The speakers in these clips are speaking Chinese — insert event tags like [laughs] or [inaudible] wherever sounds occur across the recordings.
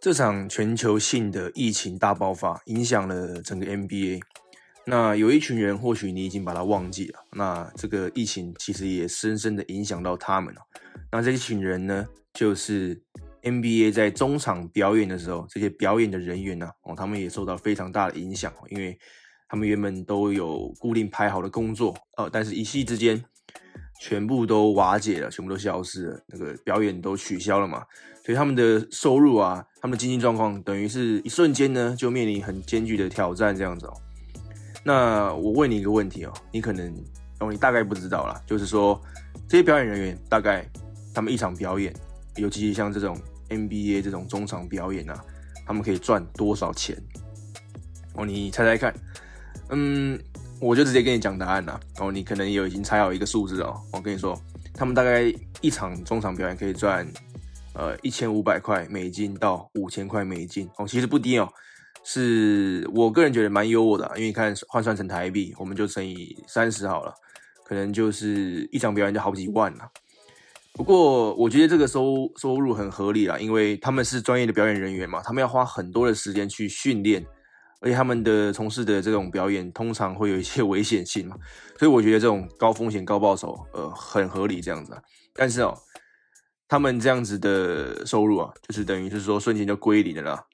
这场全球性的疫情大爆发，影响了整个 NBA。那有一群人，或许你已经把它忘记了。那这个疫情其实也深深的影响到他们了。那这一群人呢，就是 NBA 在中场表演的时候，这些表演的人员呢，哦，他们也受到非常大的影响，因为他们原本都有固定排好的工作，呃，但是一夕之间。全部都瓦解了，全部都消失了，那个表演都取消了嘛，所以他们的收入啊，他们经济状况，等于是一瞬间呢，就面临很艰巨的挑战这样子哦。那我问你一个问题哦，你可能哦，你大概不知道啦，就是说这些表演人员大概他们一场表演，尤其是像这种 NBA 这种中场表演啊，他们可以赚多少钱？哦，你猜猜看，嗯。我就直接跟你讲答案了哦，你可能有已经猜好一个数字哦。我跟你说，他们大概一场中场表演可以赚呃一千五百块美金到五千块美金哦，其实不低哦，是我个人觉得蛮优渥的，因为你看换算成台币，我们就乘以三十好了，可能就是一场表演就好几万了。不过我觉得这个收收入很合理啦，因为他们是专业的表演人员嘛，他们要花很多的时间去训练。而且他们的从事的这种表演通常会有一些 [laughs] 危险性嘛，所以我觉得这种高风险高报酬，呃，很合理这样子。啊但是哦，他们这样子的收入啊，就是等于是说瞬间就归零了啦，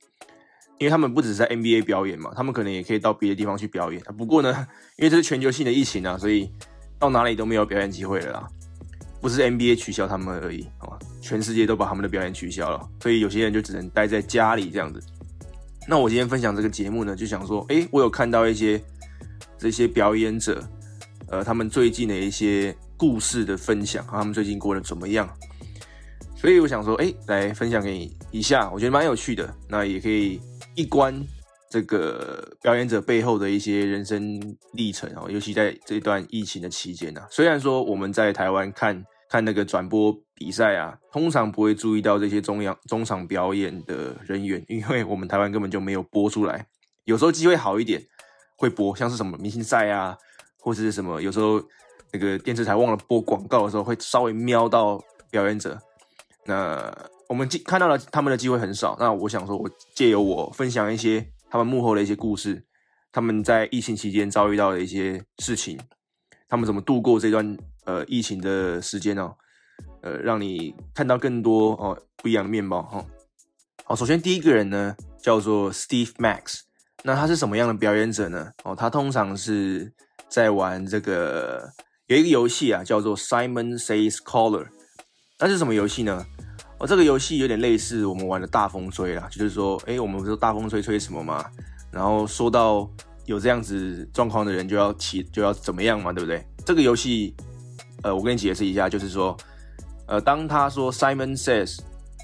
因为他们不只是在 NBA 表演嘛，他们可能也可以到别的地方去表演。不过呢，因为这是全球性的疫情啊，所以到哪里都没有表演机会了啦。不是 NBA 取消他们而已好吧，全世界都把他们的表演取消了，所以有些人就只能待在家里这样子。那我今天分享这个节目呢，就想说，哎，我有看到一些这些表演者，呃，他们最近的一些故事的分享，他们最近过得怎么样？所以我想说，哎，来分享给你一下，我觉得蛮有趣的。那也可以一观这个表演者背后的一些人生历程哦，尤其在这段疫情的期间呢。虽然说我们在台湾看。看那个转播比赛啊，通常不会注意到这些中央中场表演的人员，因为我们台湾根本就没有播出来。有时候机会好一点会播，像是什么明星赛啊，或者是什么，有时候那个电视台忘了播广告的时候，会稍微瞄到表演者。那我们看到了他们的机会很少。那我想说，我借由我分享一些他们幕后的一些故事，他们在疫情期间遭遇到的一些事情，他们怎么度过这段。呃，疫情的时间哦，呃，让你看到更多哦不一样的面貌哈。好，首先第一个人呢叫做 Steve Max，那他是什么样的表演者呢？哦，他通常是在玩这个有一个游戏啊，叫做 Simon Says Caller。那是什么游戏呢？哦，这个游戏有点类似我们玩的大风吹啦，就是说，哎，我们不是大风吹吹什么嘛？然后说到有这样子状况的人就要起就要怎么样嘛，对不对？这个游戏。呃，我跟你解释一下，就是说，呃，当他说 Simon says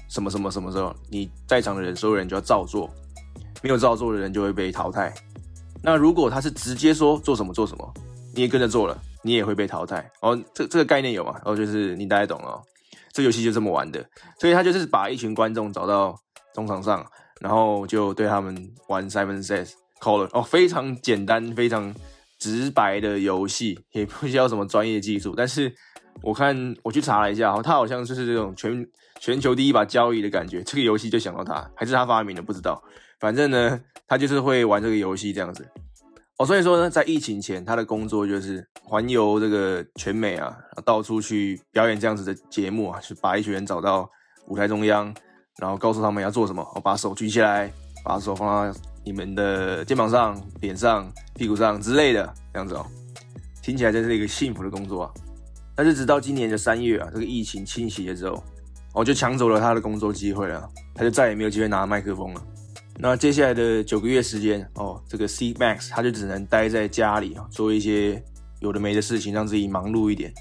什么什么什么时候，你在场的人所有人就要照做，没有照做的人就会被淘汰。那如果他是直接说做什么做什么，你也跟着做了，你也会被淘汰。哦，这这个概念有吗？哦，就是你大概懂了。这游戏就这么玩的，所以他就是把一群观众找到中场上，然后就对他们玩 Simon says caller。哦，非常简单，非常。直白的游戏也不需要什么专业技术，但是我看我去查了一下，他好像就是这种全全球第一把交椅的感觉。这个游戏就想到他，还是他发明的，不知道。反正呢，他就是会玩这个游戏这样子。哦，所以说呢，在疫情前，他的工作就是环游这个全美啊，到处去表演这样子的节目啊，去把一群人找到舞台中央，然后告诉他们要做什么，我把手举起来，把手放到。你们的肩膀上、脸上、屁股上之类的，这样子哦，听起来真是一个幸福的工作啊。但是直到今年的三月啊，这个疫情侵袭了之后，我就抢走了他的工作机会了，他就再也没有机会拿麦克风了。那接下来的九个月时间哦，这个 C Max 他就只能待在家里啊，做一些有的没的事情，让自己忙碌一点，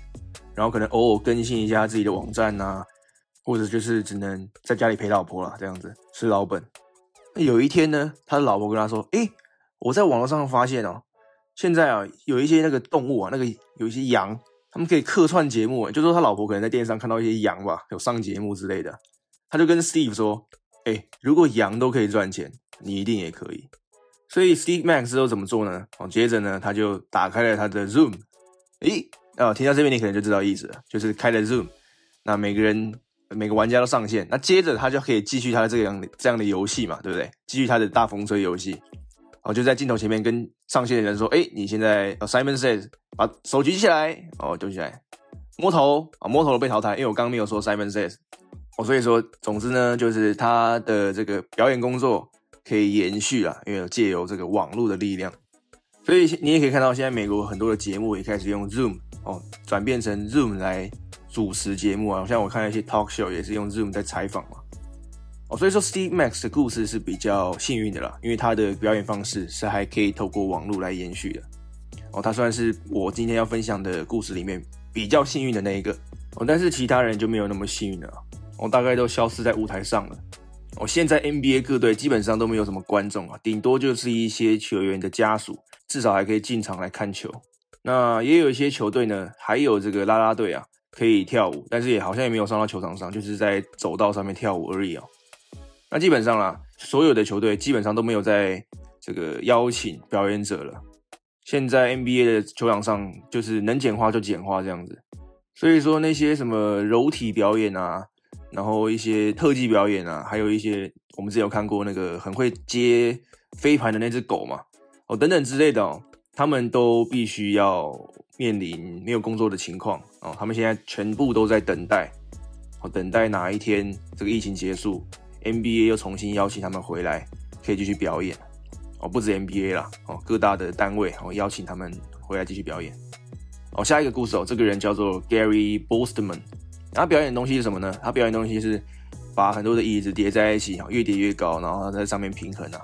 然后可能偶尔更新一下自己的网站呐，或者就是只能在家里陪老婆了，这样子吃老本。有一天呢，他的老婆跟他说：“哎，我在网络上发现哦，现在啊有一些那个动物啊，那个有一些羊，他们可以客串节目。就说他老婆可能在电视上看到一些羊吧，有上节目之类的。他就跟 Steve 说：，哎，如果羊都可以赚钱，你一定也可以。所以 Steve Max 都怎么做呢？哦，接着呢，他就打开了他的 Zoom。诶，啊，听到这边你可能就知道意思了，就是开了 Zoom。那每个人每个玩家都上线，那接着他就可以继续他的这样的这样的游戏嘛，对不对？继续他的大风车游戏，哦，就在镜头前面跟上线的人说：“哎，你现在 Simon says，把手举起来，哦，举起来，摸头啊，摸头都被淘汰，因为我刚刚没有说 Simon says，哦，所以说，总之呢，就是他的这个表演工作可以延续啊，因为借由这个网络的力量，所以你也可以看到，现在美国很多的节目也开始用 Zoom 哦，转变成 Zoom 来。主持节目啊，像我看一些 talk show 也是用 Zoom 在采访嘛，哦，所以说 Steve Max 的故事是比较幸运的啦，因为他的表演方式是还可以透过网络来延续的，哦，他算是我今天要分享的故事里面比较幸运的那一个，哦，但是其他人就没有那么幸运了，哦，大概都消失在舞台上了，哦，现在 NBA 各队基本上都没有什么观众啊，顶多就是一些球员的家属，至少还可以进场来看球，那也有一些球队呢，还有这个啦啦队啊。可以跳舞，但是也好像也没有上到球场上，就是在走道上面跳舞而已哦。那基本上啦，所有的球队基本上都没有在这个邀请表演者了。现在 NBA 的球场上就是能简化就简化这样子，所以说那些什么柔体表演啊，然后一些特技表演啊，还有一些我们之前有看过那个很会接飞盘的那只狗嘛，哦等等之类的哦，他们都必须要。面临没有工作的情况哦，他们现在全部都在等待，哦，等待哪一天这个疫情结束，NBA 又重新邀请他们回来，可以继续表演哦，不止 NBA 啦，哦，各大的单位哦邀请他们回来继续表演哦。下一个故事哦，这个人叫做 Gary b o s t m a n 他表演的东西是什么呢？他表演的东西是把很多的椅子叠在一起，越叠越高，然后在上面平衡啊，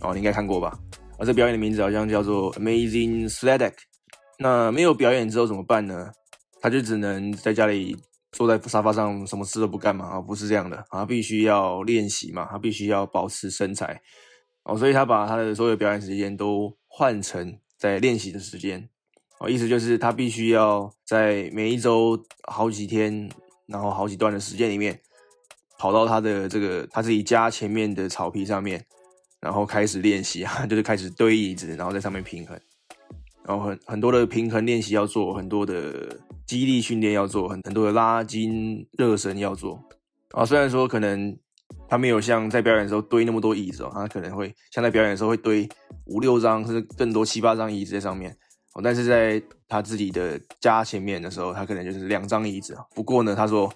哦，你应该看过吧？哦，这表演的名字好像叫做 Amazing Sleddek。那没有表演之后怎么办呢？他就只能在家里坐在沙发上，什么事都不干嘛啊？不是这样的啊，必须要练习嘛，他必须要保持身材哦，所以他把他的所有表演时间都换成在练习的时间哦，意思就是他必须要在每一周好几天，然后好几段的时间里面，跑到他的这个他自己家前面的草皮上面，然后开始练习啊，[laughs] 就是开始堆椅子，然后在上面平衡。然后很很多的平衡练习要做，很多的肌力训练要做，很很多的拉筋热身要做。啊，虽然说可能他没有像在表演的时候堆那么多椅子哦，他可能会像在表演的时候会堆五六张甚至更多七八张椅子在上面。哦，但是在他自己的家前面的时候，他可能就是两张椅子不过呢，他说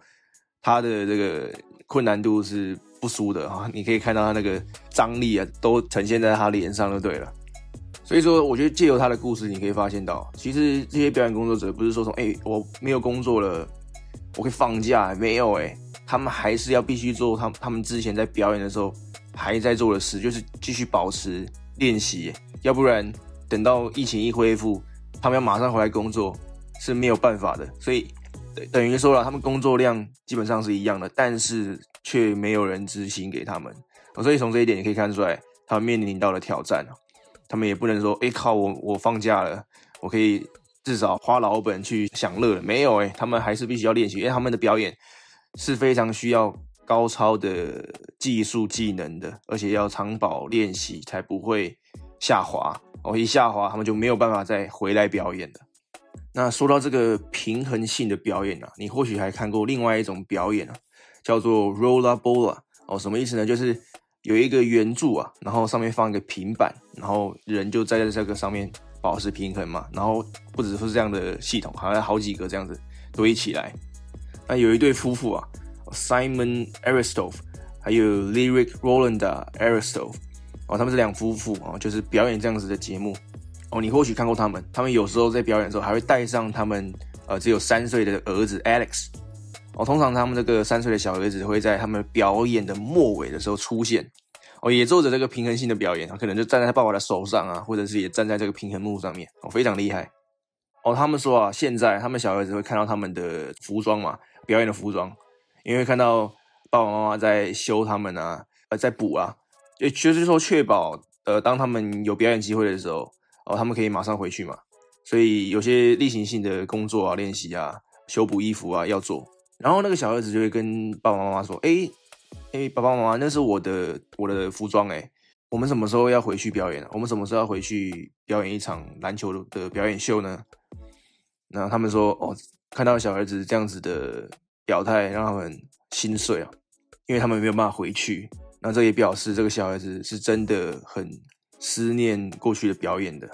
他的这个困难度是不输的啊，你可以看到他那个张力啊，都呈现在他脸上就对了。所以说，我觉得借由他的故事，你可以发现到，其实这些表演工作者不是说从哎我没有工作了，我可以放假，没有哎，他们还是要必须做他他们之前在表演的时候还在做的事，就是继续保持练习，要不然等到疫情一恢复，他们要马上回来工作是没有办法的。所以等于说了，他们工作量基本上是一样的，但是却没有人执行给他们。所以从这一点你可以看出来，他们面临到了挑战他们也不能说，哎靠，我我放假了，我可以至少花老本去享乐了。没有哎，他们还是必须要练习，因为他们的表演是非常需要高超的技术技能的，而且要长保练习才不会下滑。哦，一下滑，他们就没有办法再回来表演的。那说到这个平衡性的表演啊，你或许还看过另外一种表演啊，叫做 roller ball 哦，什么意思呢？就是有一个圆柱啊，然后上面放一个平板，然后人就站在这个上面保持平衡嘛。然后不只是这样的系统，还有好几个这样子堆起来。那有一对夫妇啊，Simon Aristov 还有 Lyric Roland Aristov，哦，他们是两夫妇啊，就是表演这样子的节目哦。你或许看过他们，他们有时候在表演的时候还会带上他们呃只有三岁的儿子 Alex。哦，通常他们这个三岁的小儿子会在他们表演的末尾的时候出现，哦，也做着这个平衡性的表演，他可能就站在他爸爸的手上啊，或者是也站在这个平衡木上面，哦，非常厉害。哦，他们说啊，现在他们小儿子会看到他们的服装嘛，表演的服装，因为看到爸爸妈妈在修他们啊，呃，在补啊，也就是说确保，呃，当他们有表演机会的时候，哦，他们可以马上回去嘛，所以有些例行性的工作啊、练习啊、修补衣服啊要做。然后那个小儿子就会跟爸爸妈妈说：“哎，哎，爸爸妈妈，那是我的我的服装哎，我们什么时候要回去表演？我们什么时候要回去表演一场篮球的表演秀呢？”那他们说：“哦，看到小儿子这样子的表态，让他们心碎啊，因为他们没有办法回去。那这也表示这个小孩子是真的很思念过去的表演的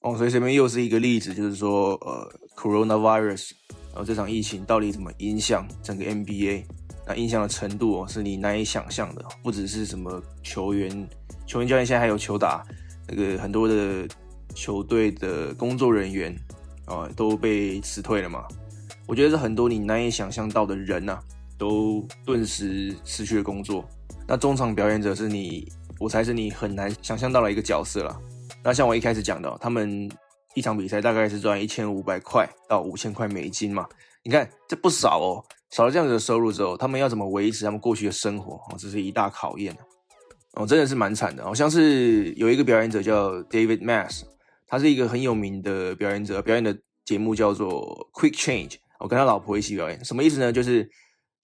哦。所以这边又是一个例子，就是说，呃，coronavirus，然后，这场疫情到底怎么影响整个 NBA？那影响的程度哦，是你难以想象的。不只是什么球员、球员教练，现在还有球打，那个很多的球队的工作人员啊，都被辞退了嘛。我觉得是很多你难以想象到的人呐，都顿时失去了工作。那中场表演者是你，我才是你很难想象到的一个角色了。那像我一开始讲的，他们一场比赛大概是赚一千五百块到五千块美金嘛。你看这不少哦，少了这样子的收入之后，他们要怎么维持他们过去的生活哦，这是一大考验哦，真的是蛮惨的。好像是有一个表演者叫 David Mas，他是一个很有名的表演者，表演的节目叫做 Quick Change。我跟他老婆一起表演，什么意思呢？就是。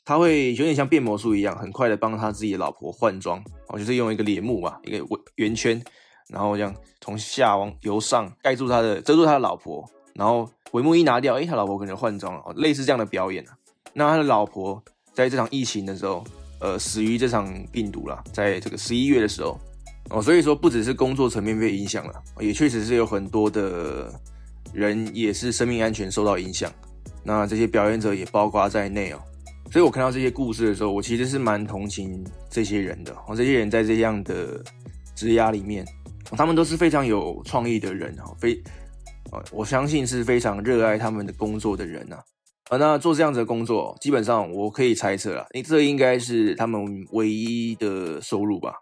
他会有点像变魔术一样，很快的帮他自己的老婆换装，哦，就是用一个帘幕嘛，一个圆圈，然后这样从下往由上盖住他的，遮住他的老婆，然后帷幕一拿掉，哎，他老婆可能换装了，哦，类似这样的表演啊。那他的老婆在这场疫情的时候，呃，死于这场病毒了，在这个十一月的时候，哦，所以说不只是工作层面被影响了，也确实是有很多的人也是生命安全受到影响，那这些表演者也包括在内哦。所以我看到这些故事的时候，我其实是蛮同情这些人的。哦，这些人在这样的职涯里面，他们都是非常有创意的人哦，非，呃，我相信是非常热爱他们的工作的人呐。啊，那做这样子的工作，基本上我可以猜测了，你这应该是他们唯一的收入吧？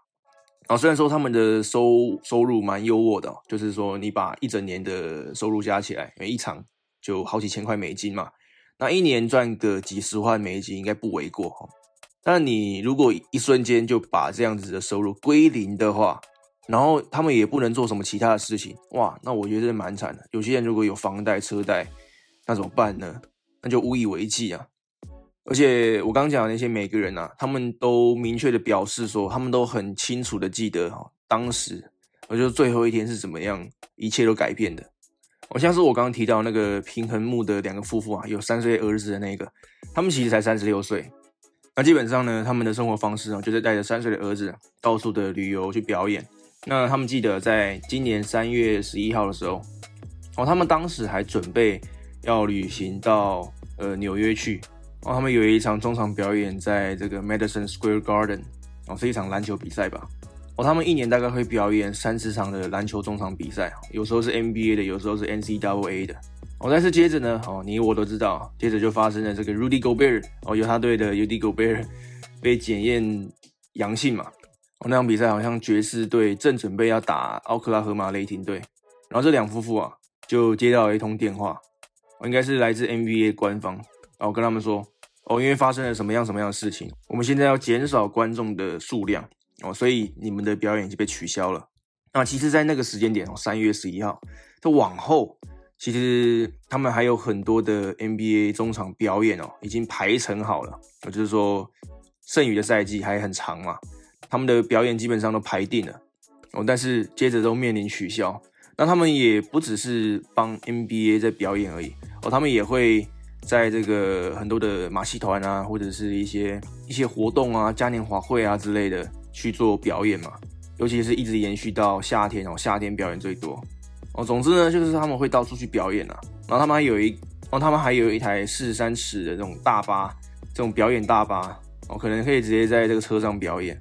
啊，虽然说他们的收收入蛮优渥的，就是说你把一整年的收入加起来，每一场就好几千块美金嘛。那一年赚个几十万美金应该不为过哈，但你如果一瞬间就把这样子的收入归零的话，然后他们也不能做什么其他的事情，哇，那我觉得蛮惨的。有些人如果有房贷车贷，那怎么办呢？那就无以为继啊。而且我刚讲的那些每个人啊，他们都明确的表示说，他们都很清楚的记得哈，当时我觉得最后一天是怎么样，一切都改变的。我像是我刚刚提到那个平衡木的两个夫妇啊，有三岁儿子的那个，他们其实才三十六岁。那基本上呢，他们的生活方式啊，就是带着三岁的儿子到处的旅游去表演。那他们记得在今年三月十一号的时候，哦，他们当时还准备要旅行到呃纽约去。哦，他们有一场中场表演在这个 Madison Square Garden，哦，是一场篮球比赛吧。哦，他们一年大概会表演三十场的篮球中场比赛，有时候是 NBA 的，有时候是 NCAA 的。哦，但是接着呢，哦，你我都知道，接着就发生了这个 Rudy Gobert，哦，犹他队的 Rudy Gobert 被检验阳性嘛。哦，那场比赛好像爵士队正准备要打奥克拉荷马雷霆队，然后这两夫妇啊就接到一通电话，应该是来自 NBA 官方，然后跟他们说，哦，因为发生了什么样什么样的事情，我们现在要减少观众的数量。哦，所以你们的表演就被取消了。那其实，在那个时间点哦，三月十一号，它往后，其实他们还有很多的 NBA 中场表演哦，已经排成好了。也就是说，剩余的赛季还很长嘛，他们的表演基本上都排定了。哦，但是接着都面临取消。那他们也不只是帮 NBA 在表演而已哦，他们也会在这个很多的马戏团啊，或者是一些一些活动啊、嘉年华会啊之类的。去做表演嘛，尤其是一直延续到夏天哦，夏天表演最多哦。总之呢，就是他们会到处去表演啊。然后他们还有一哦，他们还有一台四十三尺的这种大巴，这种表演大巴哦，可能可以直接在这个车上表演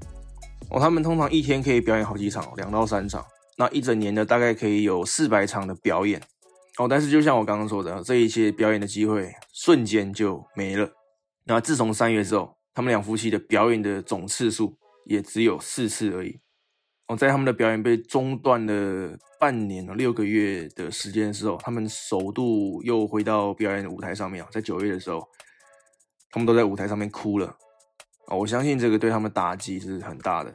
哦。他们通常一天可以表演好几场，两到三场。那一整年呢，大概可以有四百场的表演哦。但是就像我刚刚说的，这一切表演的机会瞬间就没了。那自从三月之后，他们两夫妻的表演的总次数。也只有四次而已。哦，在他们的表演被中断了半年六个月的时间之后，他们首度又回到表演舞台上面啊，在九月的时候，他们都在舞台上面哭了。我相信这个对他们打击是很大的，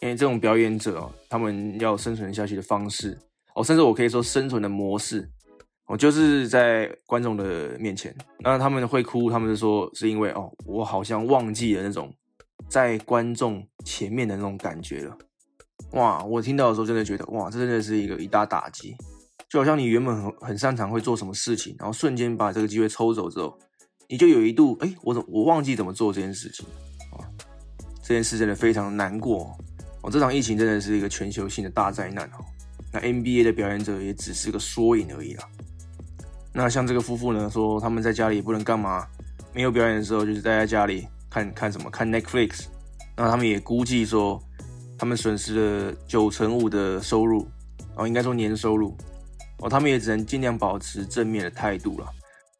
因为这种表演者哦，他们要生存下去的方式，哦，甚至我可以说生存的模式，哦，就是在观众的面前，那他们会哭，他们是说是因为哦，我好像忘记了那种。在观众前面的那种感觉了，哇！我听到的时候真的觉得，哇，这真的是一个一大打击，就好像你原本很很擅长会做什么事情，然后瞬间把这个机会抽走之后，你就有一度，哎，我怎我忘记怎么做这件事情？这件事真的非常难过哦。这场疫情真的是一个全球性的大灾难哦。那 NBA 的表演者也只是个缩影而已啦。那像这个夫妇呢，说他们在家里不能干嘛，没有表演的时候就是待在家里看看什么看 Netflix。那他们也估计说，他们损失了九成五的收入，哦，应该说年收入，哦，他们也只能尽量保持正面的态度了，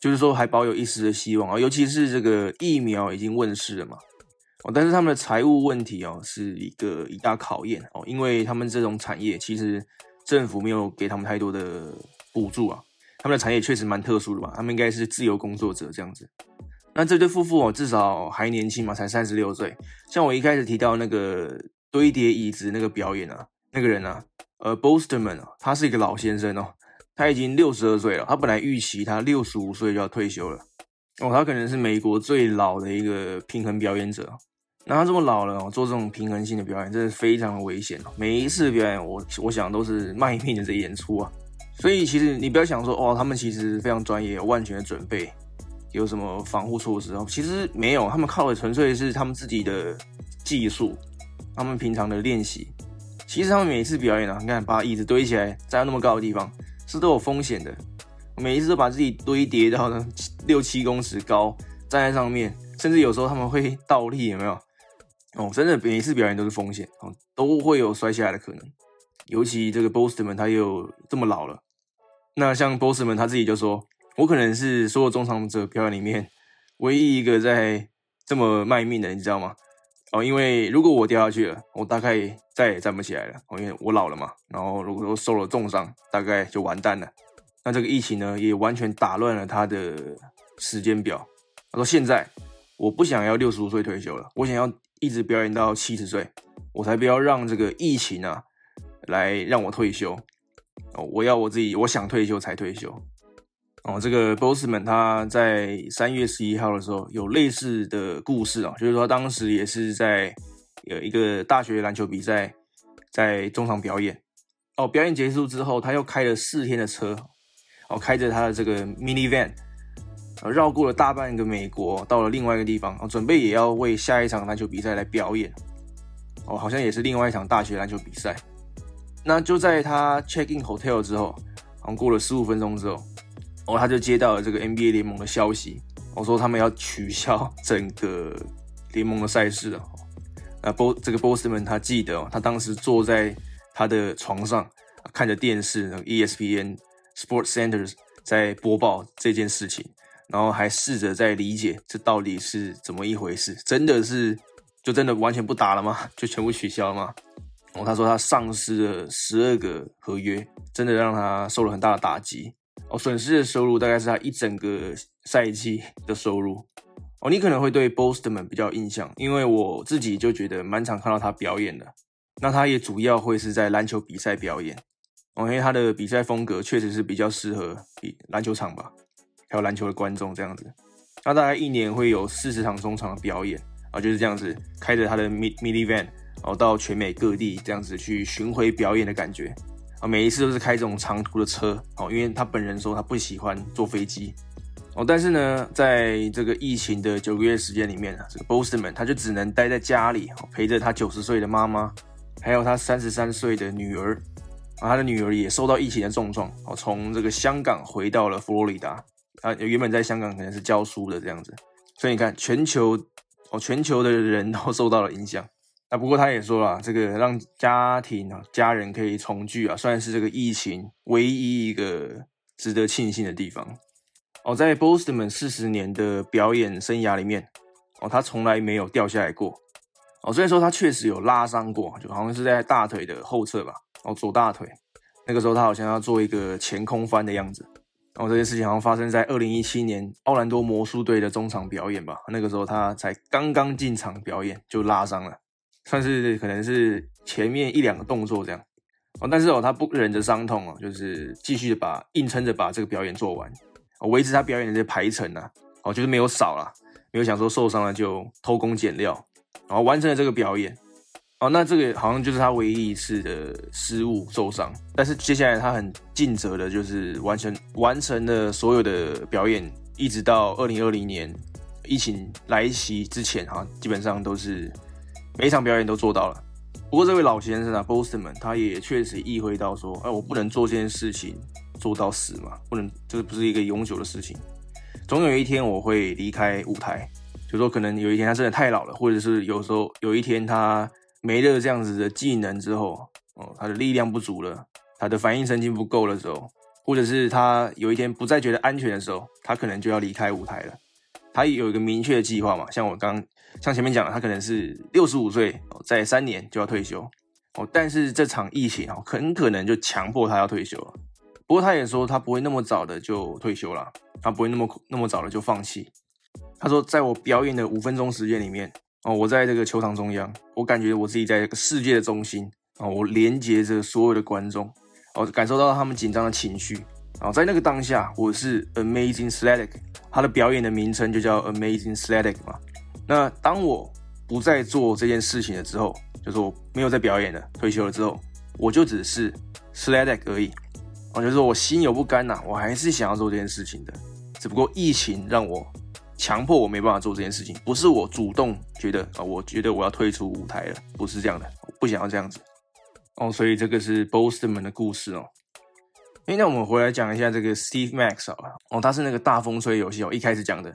就是说还保有一丝的希望啊。尤其是这个疫苗已经问世了嘛，哦，但是他们的财务问题哦是一个一大考验哦，因为他们这种产业其实政府没有给他们太多的补助啊。他们的产业确实蛮特殊的吧？他们应该是自由工作者这样子。那这对夫妇哦，至少还年轻嘛，才三十六岁。像我一开始提到那个堆叠椅子那个表演啊，那个人啊，呃，Bosterman 啊，他是一个老先生哦，他已经六十二岁了。他本来预期他六十五岁就要退休了哦，他可能是美国最老的一个平衡表演者。那他这么老了哦，做这种平衡性的表演，真的非常的危险哦。每一次表演，我我想都是卖命的在演出啊。所以其实你不要想说，哇，他们其实非常专业，有万全的准备，有什么防护措施哦？其实没有，他们靠的纯粹是他们自己的技术，他们平常的练习。其实他们每一次表演啊，你看把椅子堆起来，站在那么高的地方，是都有风险的。每一次都把自己堆叠到呢六七公尺高，站在上面，甚至有时候他们会倒立，有没有？哦，真的每一次表演都是风险哦，都会有摔下来的可能。尤其这个 Bosterman 他又这么老了。那像 boss 们他自己就说，我可能是所有中场者表演里面唯一一个在这么卖命的，你知道吗？哦，因为如果我掉下去了，我大概再也站不起来了。哦，因为我老了嘛。然后如果说受了重伤，大概就完蛋了。那这个疫情呢，也完全打乱了他的时间表。他说：“现在我不想要六十五岁退休了，我想要一直表演到七十岁，我才不要让这个疫情啊来让我退休。”哦，我要我自己，我想退休才退休。哦，这个 Bossman 他在三月十一号的时候有类似的故事啊，就是说当时也是在有一个大学篮球比赛，在中场表演。哦，表演结束之后，他又开了四天的车，哦，开着他的这个 minivan van，绕过了大半个美国，到了另外一个地方，哦，准备也要为下一场篮球比赛来表演。哦，好像也是另外一场大学篮球比赛。那就在他 check in hotel 之后，好像过了十五分钟之后，哦，他就接到了这个 NBA 联盟的消息，我说他们要取消整个联盟的赛事了。那波这个波斯曼他记得哦，他当时坐在他的床上看着电视，那个 ESPN Sports Centers 在播报这件事情，然后还试着在理解这到底是怎么一回事，真的是就真的完全不打了吗？[laughs] 就全部取消了吗？哦，他说他丧失了十二个合约，真的让他受了很大的打击。哦，损失的收入大概是他一整个赛季的收入。哦，你可能会对 Boostman 比较印象，因为我自己就觉得蛮常看到他表演的。那他也主要会是在篮球比赛表演。哦，因为他的比赛风格确实是比较适合比篮球场吧，还有篮球的观众这样子。那大概一年会有四十场中场的表演啊，就是这样子，开着他的 mini van。然后到全美各地这样子去巡回表演的感觉啊，每一次都是开这种长途的车哦，因为他本人说他不喜欢坐飞机哦，但是呢，在这个疫情的九个月时间里面啊，这个 Bosterman 他就只能待在家里陪着他九十岁的妈妈，还有他三十三岁的女儿啊，他的女儿也受到疫情的重创哦，从这个香港回到了佛罗里达啊，原本在香港可能是教书的这样子，所以你看全球哦，全球的人都 [laughs] 受到了影响。那不过他也说了，这个让家庭啊、家人可以重聚啊，算是这个疫情唯一一个值得庆幸的地方。哦，在 b o s t m a n 四十年的表演生涯里面，哦，他从来没有掉下来过。哦，虽然说他确实有拉伤过，就好像是在大腿的后侧吧，哦，左大腿。那个时候他好像要做一个前空翻的样子。然后这件事情好像发生在二零一七年奥兰多魔术队的中场表演吧。那个时候他才刚刚进场表演就拉伤了。算是可能是前面一两个动作这样哦，但是哦，他不忍着伤痛哦，就是继续把硬撑着把这个表演做完，维持他表演的这些排程啊，哦，就是没有少了，没有想说受伤了就偷工减料，然后完成了这个表演哦，那这个好像就是他唯一一次的失误受伤，但是接下来他很尽责的，就是完成完成了所有的表演一直到二零二零年疫情来袭之前哈，基本上都是每一场表演都做到了。不过这位老先生啊 b o s t m a n 他也确实意会到说，哎，我不能做这件事情做到死嘛，不能，这不是一个永久的事情。总有一天我会离开舞台，就说可能有一天他真的太老了，或者是有时候有一天他没了这样子的技能之后，哦，他的力量不足了，他的反应神经不够的时候，或者是他有一天不再觉得安全的时候，他可能就要离开舞台了。他有一个明确的计划嘛，像我刚像前面讲的，他可能是六十五岁，在三年就要退休哦。但是这场疫情哦，很可能就强迫他要退休了。不过他也说，他不会那么早的就退休了，他不会那么那么早的就放弃。他说，在我表演的五分钟时间里面哦，我在这个球场中央，我感觉我自己在这个世界的中心啊，我连接着所有的观众哦，感受到他们紧张的情绪啊，在那个当下，我是 Amazing s l e d i c 他的表演的名称就叫 Amazing s l e d i c 嘛。那当我不再做这件事情了之后，就是我没有在表演了，退休了之后，我就只是 s l e d i c 而已。我就是我心有不甘呐，我还是想要做这件事情的，只不过疫情让我强迫我没办法做这件事情，不是我主动觉得啊，我觉得我要退出舞台了，不是这样的，不想要这样子。哦，所以这个是 Boston 的故事哦。哎，那我们回来讲一下这个 Steve Max 好了，哦，他是那个大风吹游戏哦，一开始讲的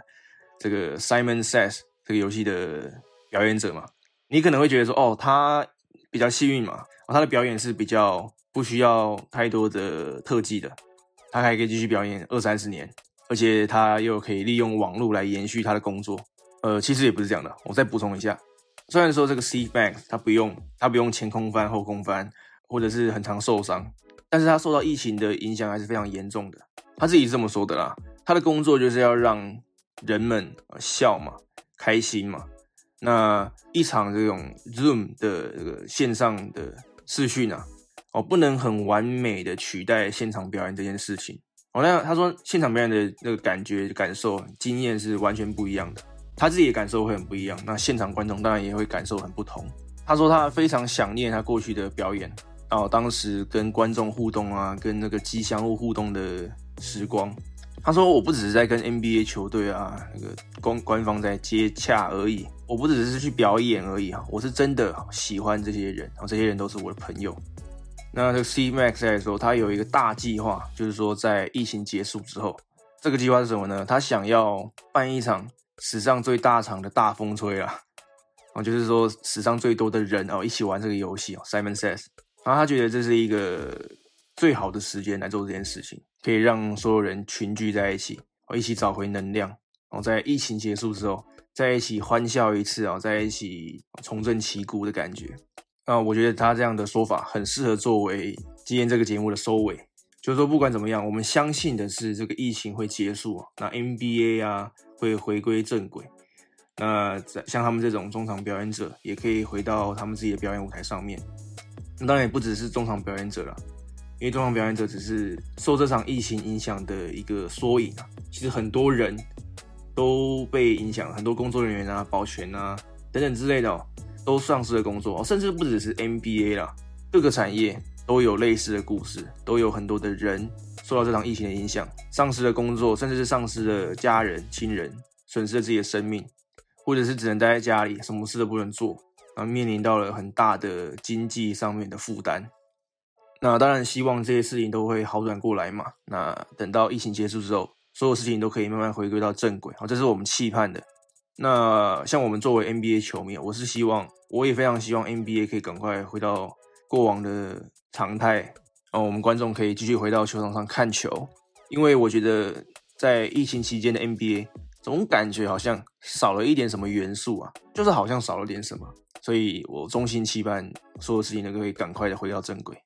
这个 Simon Says 这个游戏的表演者嘛，你可能会觉得说，哦，他比较幸运嘛，哦，他的表演是比较。不需要太多的特技的，他还可以继续表演二三十年，而且他又可以利用网络来延续他的工作。呃，其实也不是这样的，我再补充一下。虽然说这个 Steve Bank 他不用他不用前空翻后空翻，或者是很常受伤，但是他受到疫情的影响还是非常严重的。他自己是这么说的啦，他的工作就是要让人们笑嘛，开心嘛。那一场这种 Zoom 的这个线上的视讯啊。哦，不能很完美的取代现场表演这件事情。哦，那他说现场表演的那个感觉、感受、经验是完全不一样的，他自己的感受会很不一样。那现场观众当然也会感受很不同。他说他非常想念他过去的表演，哦，当时跟观众互动啊，跟那个吉祥物互动的时光。他说我不只是在跟 NBA 球队啊那个官官方在接洽而已，我不只是去表演而已啊，我是真的喜欢这些人，然后这些人都是我的朋友。那这个 C Max 来说，他有一个大计划，就是说在疫情结束之后，这个计划是什么呢？他想要办一场史上最大场的大风吹啊，哦，就是说史上最多的人哦一起玩这个游戏哦。Simon says，然后他觉得这是一个最好的时间来做这件事情，可以让所有人群聚在一起，哦，一起找回能量，然后在疫情结束之后，在一起欢笑一次啊，在一起重振旗鼓的感觉。那我觉得他这样的说法很适合作为今天这个节目的收尾，就是说不管怎么样，我们相信的是这个疫情会结束，那 NBA 啊会回归正轨，那像他们这种中场表演者也可以回到他们自己的表演舞台上面。那当然也不只是中场表演者了，因为中场表演者只是受这场疫情影响的一个缩影啊。其实很多人都被影响，很多工作人员啊、保全啊等等之类的。都丧失了工作，甚至不只是 NBA 啦，各个产业都有类似的故事，都有很多的人受到这场疫情的影响，丧失了工作，甚至是丧失了家人、亲人，损失了自己的生命，或者是只能待在家里，什么事都不能做，然后面临到了很大的经济上面的负担。那当然希望这些事情都会好转过来嘛。那等到疫情结束之后，所有事情都可以慢慢回归到正轨，好，这是我们期盼的。那像我们作为 NBA 球迷，我是希望。我也非常希望 NBA 可以赶快回到过往的常态，哦，我们观众可以继续回到球场上看球。因为我觉得在疫情期间的 NBA 总感觉好像少了一点什么元素啊，就是好像少了点什么。所以我衷心期盼所有事情都可以赶快的回到正轨。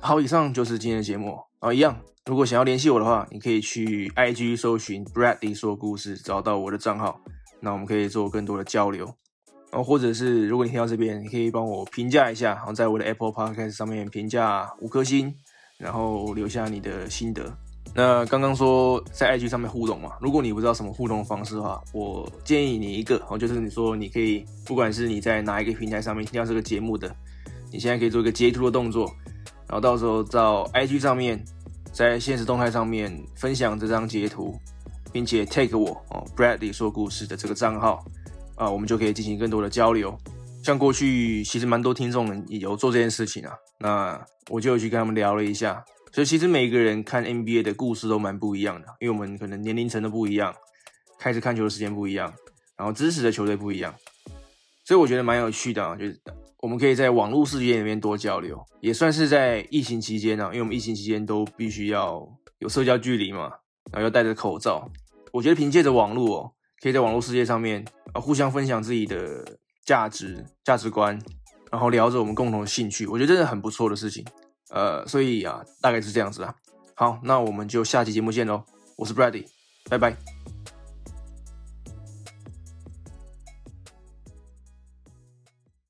好，以上就是今天的节目啊，一样，如果想要联系我的话，你可以去 IG 搜寻 Bradley 说故事，找到我的账号，那我们可以做更多的交流。然后，或者是如果你听到这边，你可以帮我评价一下，然后在我的 Apple Podcast 上面评价五颗星，然后留下你的心得。那刚刚说在 IG 上面互动嘛，如果你不知道什么互动方式的话，我建议你一个，哦，就是你说你可以，不管是你在哪一个平台上面听到这个节目的，你现在可以做一个截图的动作，然后到时候到 IG 上面，在现实动态上面分享这张截图，并且 take 我哦 Bradley 说故事的这个账号啊，我们就可以进行更多的交流。像过去其实蛮多听众也有做这件事情啊，那我就去跟他们聊了一下。所以其实每一个人看 NBA 的故事都蛮不一样的，因为我们可能年龄层都不一样，开始看球的时间不一样，然后支持的球队不一样，所以我觉得蛮有趣的啊，就是我们可以在网络世界里面多交流，也算是在疫情期间呢，因为我们疫情期间都必须要有社交距离嘛，然后又戴着口罩，我觉得凭借着网络哦，可以在网络世界上面啊互相分享自己的价值价值观，然后聊着我们共同的兴趣，我觉得真的很不错的事情。呃，所以啊，大概是这样子啊。好，那我们就下期节目见喽。我是 Brady，拜拜。